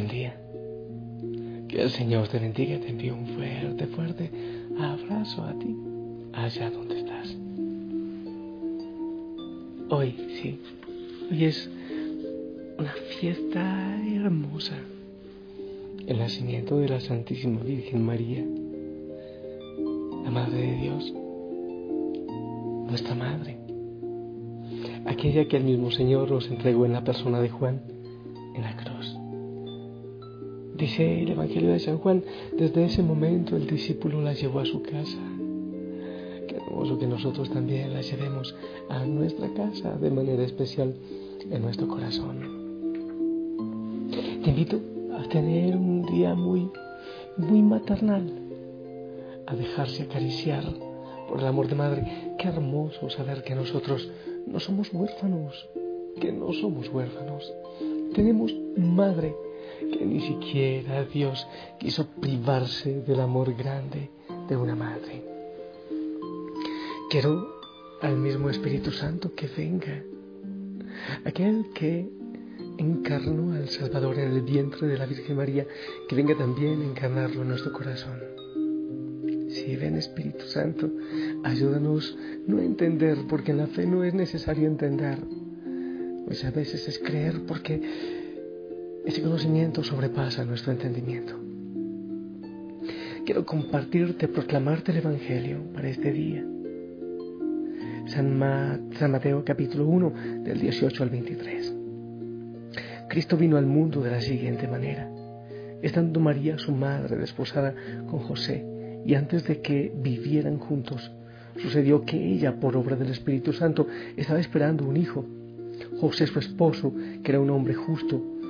Buen día. Que el Señor te bendiga y te envíe un fuerte, fuerte abrazo a ti, allá donde estás. Hoy, sí, hoy es una fiesta hermosa. El nacimiento de la Santísima Virgen María, la Madre de Dios, nuestra Madre, aquella que el mismo Señor nos entregó en la persona de Juan en la cruz. Dice el Evangelio de San Juan, desde ese momento el discípulo la llevó a su casa. Qué hermoso que nosotros también la llevemos a nuestra casa de manera especial en nuestro corazón. Te invito a tener un día muy, muy maternal, a dejarse acariciar por el amor de madre. Qué hermoso saber que nosotros no somos huérfanos, que no somos huérfanos. Tenemos madre que ni siquiera Dios quiso privarse del amor grande de una madre. Quiero al mismo Espíritu Santo que venga, aquel que encarnó al Salvador en el vientre de la Virgen María, que venga también a encarnarlo en nuestro corazón. Si ven Espíritu Santo, ayúdanos no a entender, porque en la fe no es necesario entender. Muchas veces es creer porque ese conocimiento sobrepasa nuestro entendimiento. Quiero compartirte, proclamarte el Evangelio para este día. San, Mateo capítulo 1 del 18 al 23. Cristo vino al mundo de la siguiente manera. Estando María, su madre, desposada con José, y antes de que vivieran juntos, sucedió que ella, por obra del Espíritu Santo, estaba esperando un hijo. José, su esposo, que era un hombre justo,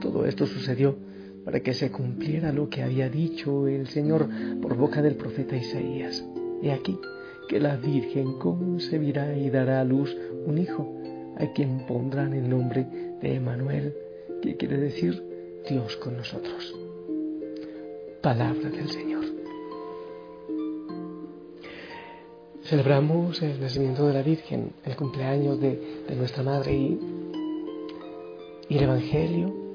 Todo esto sucedió para que se cumpliera lo que había dicho el Señor por boca del profeta Isaías. He aquí que la Virgen concebirá y dará a luz un hijo, a quien pondrán el nombre de Emanuel, que quiere decir Dios con nosotros. Palabra del Señor. Celebramos el nacimiento de la Virgen, el cumpleaños de, nuestra Madre y, y el Evangelio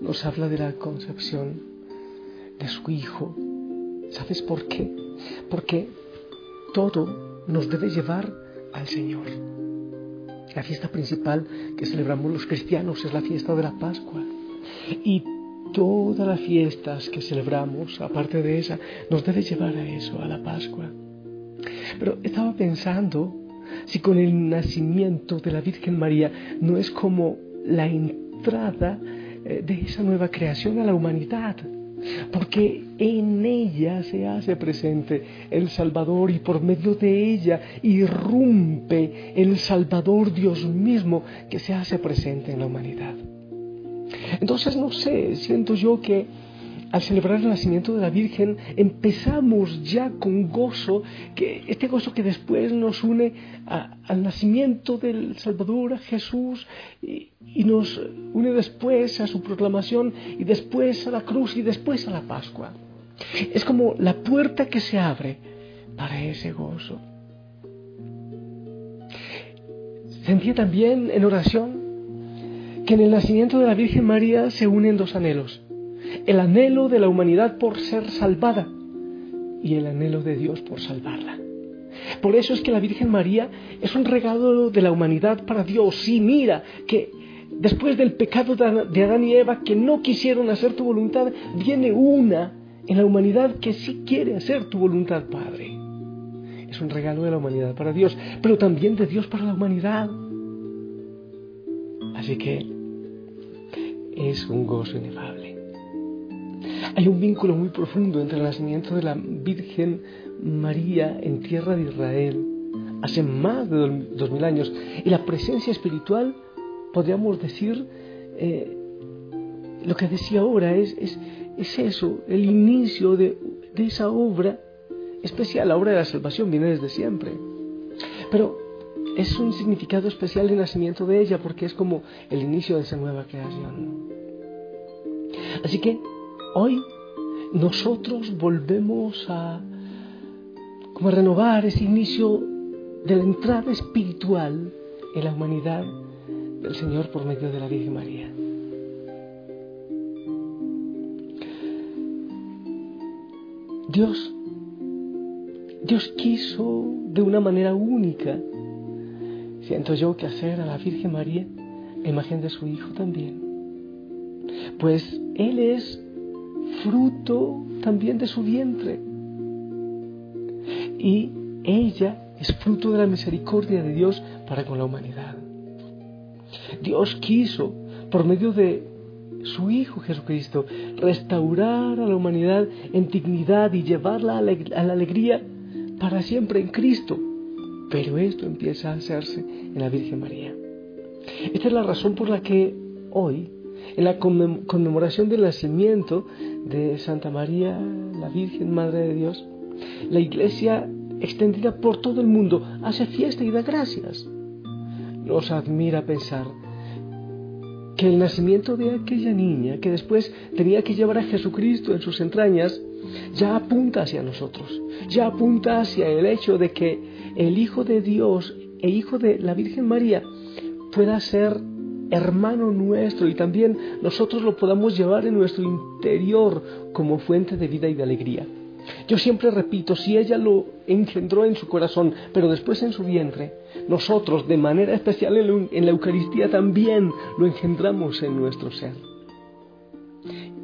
nos habla de la concepción de su Hijo. ¿Sabes por qué? Porque todo nos debe llevar al Señor. La fiesta principal que celebramos los cristianos es la fiesta de la Pascua. Y todas las fiestas que celebramos, aparte de esa, nos debe llevar a eso, a la Pascua. Pero estaba pensando si con el nacimiento de la Virgen María no es como la entrada de esa nueva creación a la humanidad, porque en ella se hace presente el Salvador y por medio de ella irrumpe el Salvador Dios mismo que se hace presente en la humanidad. Entonces, no sé, siento yo que al celebrar el nacimiento de la Virgen, empezamos ya con gozo, que este gozo que después nos une al nacimiento del Salvador, a Jesús, y, y, nos une después a su proclamación, y después a la cruz, y después a la Pascua. Es como la puerta que se abre para ese gozo. Sentía también en oración que en el nacimiento de la Virgen María se unen dos anhelos el anhelo de la humanidad por ser salvada y el anhelo de Dios por salvarla. Por eso es que la Virgen María es un regalo de la humanidad para Dios. Y mira que después del pecado de Adán y Eva que no quisieron hacer tu voluntad, viene una en la humanidad que sí quiere hacer tu voluntad, Padre. Es un regalo de la humanidad para Dios, pero también de Dios para la humanidad. Así que es un gozo inefable. Hay un vínculo muy profundo entre el nacimiento de la Virgen María en tierra de Israel hace más de dos mil años y la presencia espiritual, podríamos decir, eh, lo que decía ahora es, es, eso, el inicio de, de esa obra especial. La obra de la salvación viene desde siempre. Pero es un significado especial el nacimiento de ella porque es como el inicio de esa nueva creación. Así que hoy nosotros volvemos a, renovar ese inicio de la entrada espiritual en la humanidad del Señor por medio de la Virgen María. Dios, Dios quiso de una manera única, siento yo que hacer a la Virgen María imagen de su Hijo también. Pues Él es fruto también de su vientre. Y ella es fruto de la misericordia de Dios para con la humanidad. Dios quiso, por medio de su Hijo Jesucristo, restaurar a la humanidad en dignidad y llevarla a la, alegría para siempre en Cristo. Pero esto empieza a hacerse en la Virgen María. Esta es la razón por la que hoy, en la conmemoración del nacimiento de Santa María, la Virgen Madre de Dios, la Iglesia extendida por todo el mundo hace fiesta y da gracias. Nos admira pensar que el nacimiento de aquella niña que después tenía que llevar a Jesucristo en sus entrañas ya apunta hacia nosotros, ya apunta hacia el hecho de que el Hijo de Dios e Hijo de la Virgen María pueda ser hermano nuestro y también nosotros lo podamos llevar en nuestro interior como fuente de vida y de alegría. Yo siempre repito, si ella lo engendró en su corazón, pero después en su vientre, nosotros de manera especial en la Eucaristía también lo engendramos en nuestro ser.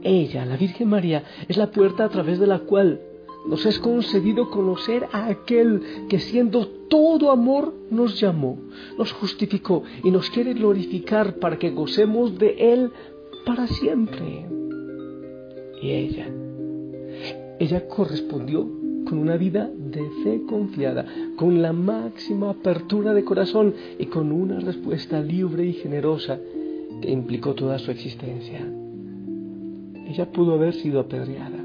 Ella, la Virgen María, es la puerta a través de la cual nos es concedido conocer a aquel que siendo todo amor nos llamó, nos justificó y nos quiere glorificar para que gocemos de Él para siempre. Y ella, ella correspondió con una vida de fe confiada, con la máxima apertura de corazón y con una respuesta libre y generosa que implicó toda su existencia. Ella pudo haber sido apedreada,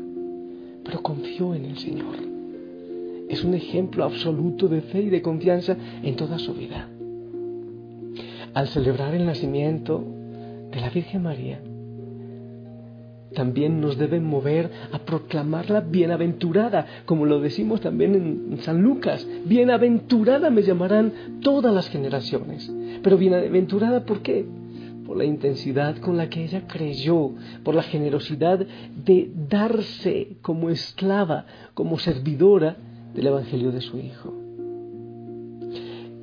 pero confió en el Señor. Es un ejemplo absoluto de fe y de confianza en toda su vida. Al celebrar el nacimiento de la Virgen María, también nos debe mover a proclamarla bienaventurada, como lo decimos también en San Lucas. Bienaventurada me llamarán todas las generaciones. Pero bienaventurada, ¿por qué? La intensidad con la que ella creyó, por la generosidad de darse como esclava, como servidora del Evangelio de su Hijo.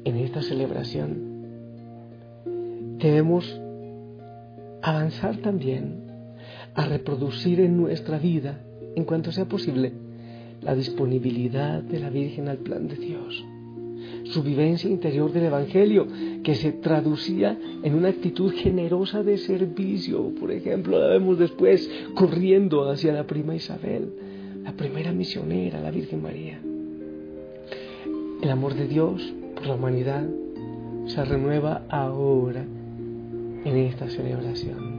En esta celebración debemos avanzar también a reproducir en nuestra vida, en cuanto sea posible, la disponibilidad de la Virgen al plan de Dios, su vivencia interior del Evangelio, que se traducía en una actitud generosa de servicio. Por ejemplo, la vemos después corriendo hacia la prima Isabel, la primera misionera, la Virgen María. El amor de Dios por la humanidad se renueva ahora en esta celebración.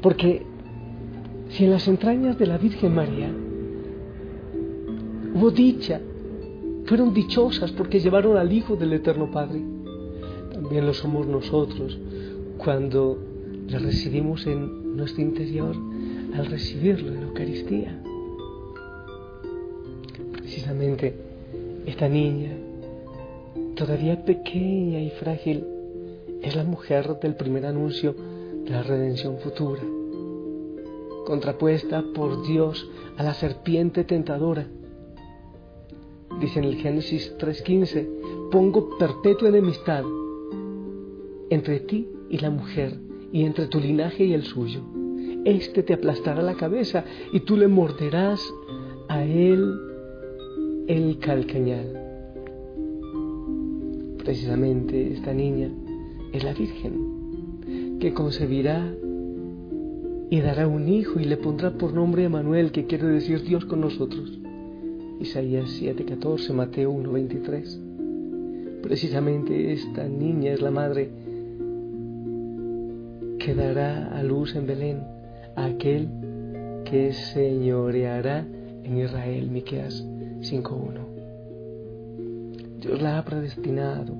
Porque si en las entrañas de la Virgen María hubo dicha, fueron dichosas porque llevaron al Hijo del Eterno Padre, también lo somos nosotros cuando le recibimos en nuestro interior al recibirlo en la Eucaristía. Precisamente esta niña, todavía pequeña y frágil, es la mujer del primer anuncio la redención futura, contrapuesta por Dios a la serpiente tentadora. Dice en el Génesis 3:15, pongo perpetua enemistad entre ti y la mujer, y entre tu linaje y el suyo. Este te aplastará la cabeza y tú le morderás a él el calcañal. Precisamente esta niña es la Virgen que concebirá y dará un hijo y le pondrá por nombre Emanuel, que quiere decir Dios con nosotros. Isaías 7:14, Mateo 1:23. Precisamente esta niña es la madre que dará a luz en Belén a aquel que señoreará en Israel, Miqueas 5.1. Dios la ha predestinado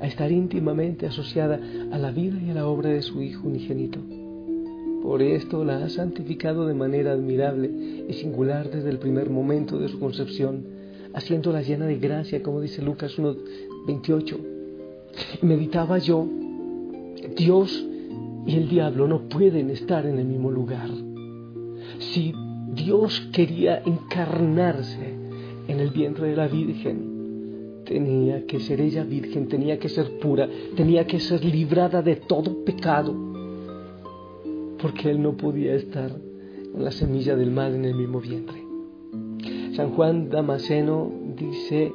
a estar íntimamente asociada a la vida y a la obra de su Hijo unigénito. Por esto la ha santificado de manera admirable y singular desde el primer momento de su concepción, haciéndola llena de gracia, como dice Lucas 1.28. Meditaba yo, Dios y el diablo no pueden estar en el mismo lugar. Si Dios quería encarnarse en el vientre de la Virgen, tenía que ser ella virgen, tenía que ser pura, tenía que ser librada de todo pecado, porque él no podía estar con la semilla del mal en el mismo vientre. San Juan Damasceno dice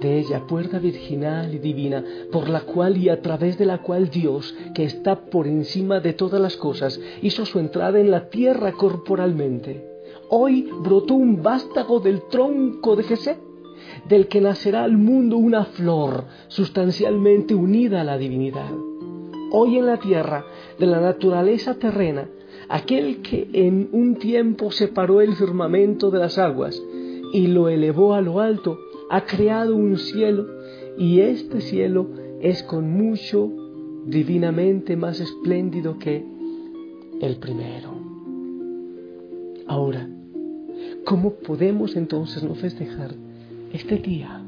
de ella, puerta virginal y divina, por la cual y a través de la cual Dios, que está por encima de todas las cosas, hizo su entrada en la tierra corporalmente. Hoy brotó un vástago del tronco de Jesús del que nacerá al mundo una flor sustancialmente unida a la divinidad. Hoy en la tierra, de la naturaleza terrena, aquel que en un tiempo separó el firmamento de las aguas y lo elevó a lo alto, ha creado un cielo y este cielo es con mucho divinamente más espléndido que el primero. Ahora, ¿cómo podemos entonces no festejar este día.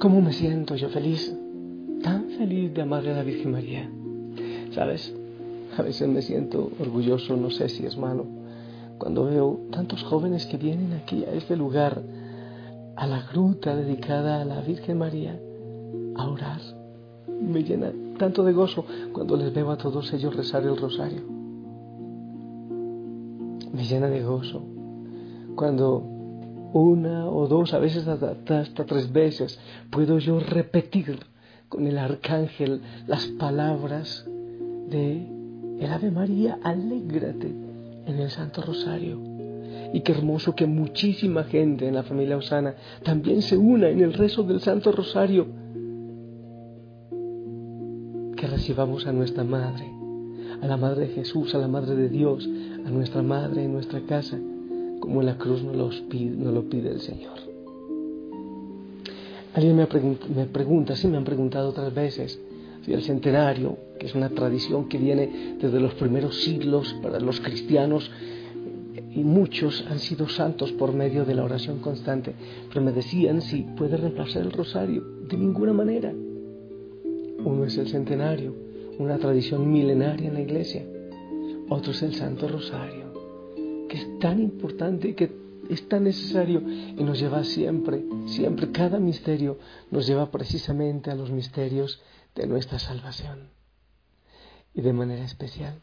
¿Cómo me siento yo feliz? Feliz de amarle a la Virgen María. ¿Sabes? A veces me siento orgulloso, no sé si es malo, cuando veo tantos jóvenes que vienen aquí a este lugar, a la gruta dedicada a la Virgen María, a orar. Me llena tanto de gozo cuando les veo a todos ellos rezar el rosario. Me llena de gozo cuando una o dos, a veces hasta, tres veces, puedo yo repetir con el arcángel las palabras de el Ave María, alégrate en el Santo Rosario. Y qué hermoso que muchísima gente en la familia Osana también se una en el rezo del Santo Rosario. Que recibamos a nuestra Madre, a la Madre de Jesús, a la Madre de Dios, a nuestra Madre en nuestra casa como en la cruz nos, lo pide el Señor. Alguien me, me pregunta, sí me han preguntado otras veces, si el centenario, que es una tradición que viene desde los primeros siglos para los cristianos, y muchos han sido santos por medio de la oración constante, pero me decían si puede reemplazar el rosario. De ninguna manera. Uno es el centenario, una tradición milenaria en la iglesia. Otro es el Santo Rosario que es tan importante que es tan necesario y nos lleva siempre, siempre, cada misterio nos lleva precisamente a los misterios de nuestra salvación. Y de manera especial,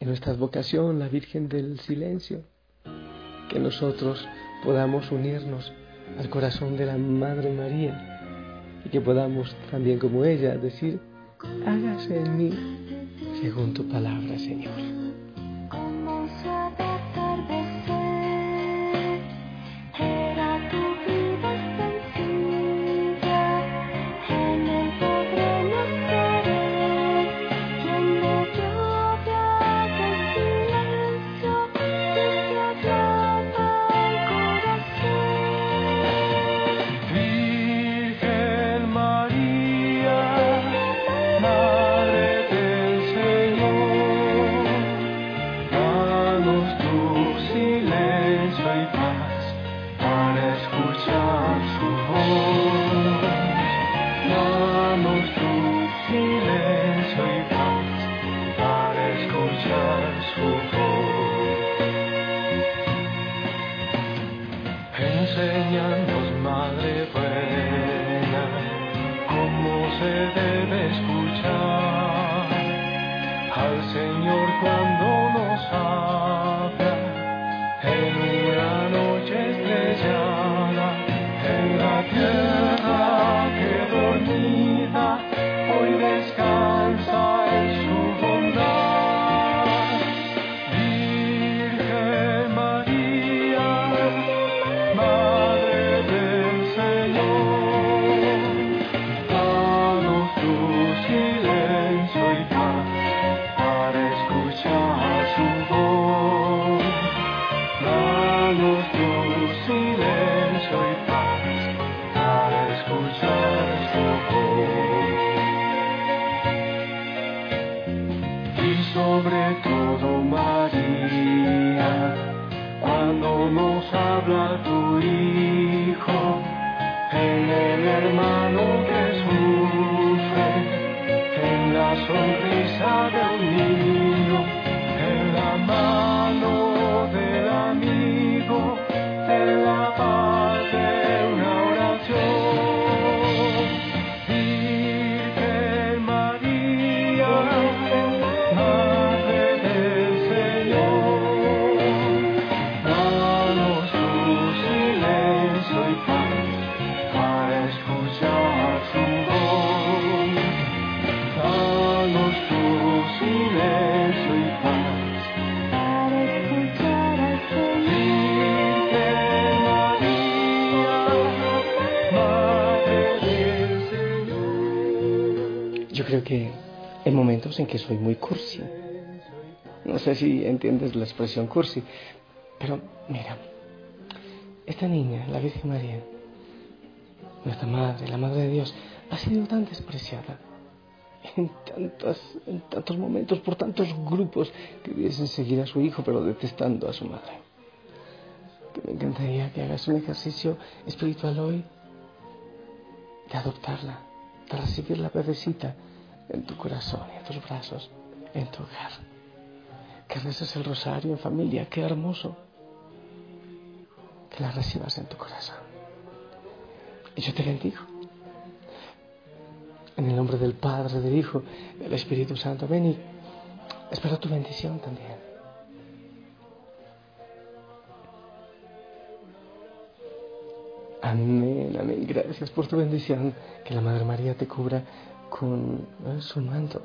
en nuestra vocación, la Virgen del Silencio, que nosotros podamos unirnos al corazón de la Madre María y que podamos también como ella decir, hágase en mí según tu palabra, Señor. para escuchar su voz. Vamos sobre todo María, cuando nos habla tu Hijo, en el hermano que sufre, en la sonrisa de un niño, en la mano del amigo, en la paz. Que momentos en que soy muy cursi. No sé si entiendes la expresión cursi, pero mira, esta niña, la Virgen María, nuestra madre, la madre de Dios, ha sido tan despreciada en, tantas, en tantos momentos por tantos grupos que hubiesen seguir a su hijo, pero detestando a su madre. Que me encantaría que hagas un ejercicio espiritual hoy de adoptarla, de recibir la bebecita en tu corazón, en tus brazos, en tu hogar. Que reces el rosario en familia, qué hermoso. Que la recibas en tu corazón. Y yo te bendigo. En el nombre del Padre, del Hijo, del Espíritu Santo, ven y espero tu bendición también. Amén, amén. Gracias por tu bendición. Que la Madre María te cubra con su manto.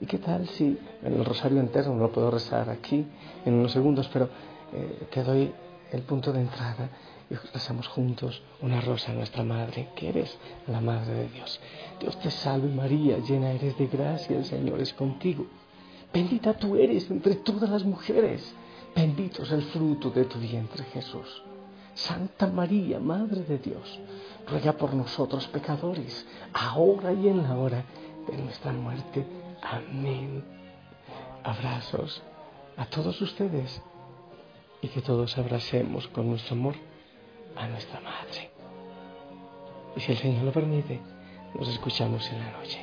¿Y qué tal si el rosario entero no lo puedo rezar aquí en unos segundos, pero eh, te doy el punto de entrada y rezamos juntos una rosa a nuestra Madre, que eres la Madre de Dios. Dios te salve María, llena eres de gracia, el Señor es contigo. Bendita tú eres entre todas las mujeres, bendito es el fruto de tu vientre Jesús. Santa María, Madre de Dios, ruega por nosotros pecadores, ahora y en la hora de nuestra muerte. Amén. Abrazos a todos ustedes y que todos abracemos con nuestro amor a nuestra Madre. Y si el Señor lo permite, nos escuchamos en la noche.